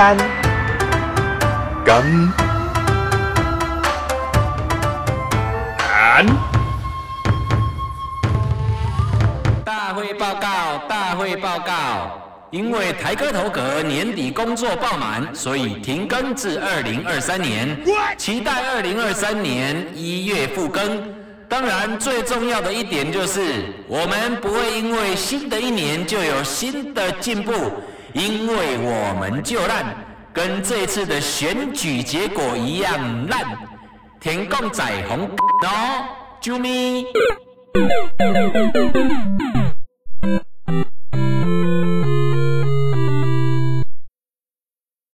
干干干。大会报告，大会报告。因为台哥头阁年底工作爆满，所以停更至二零二三年。期待二零二三年一月复更。当然，最重要的一点就是，我们不会因为新的一年就有新的进步，因为我们就烂，跟这次的选举结果一样烂。田共仔红哦，啾咪。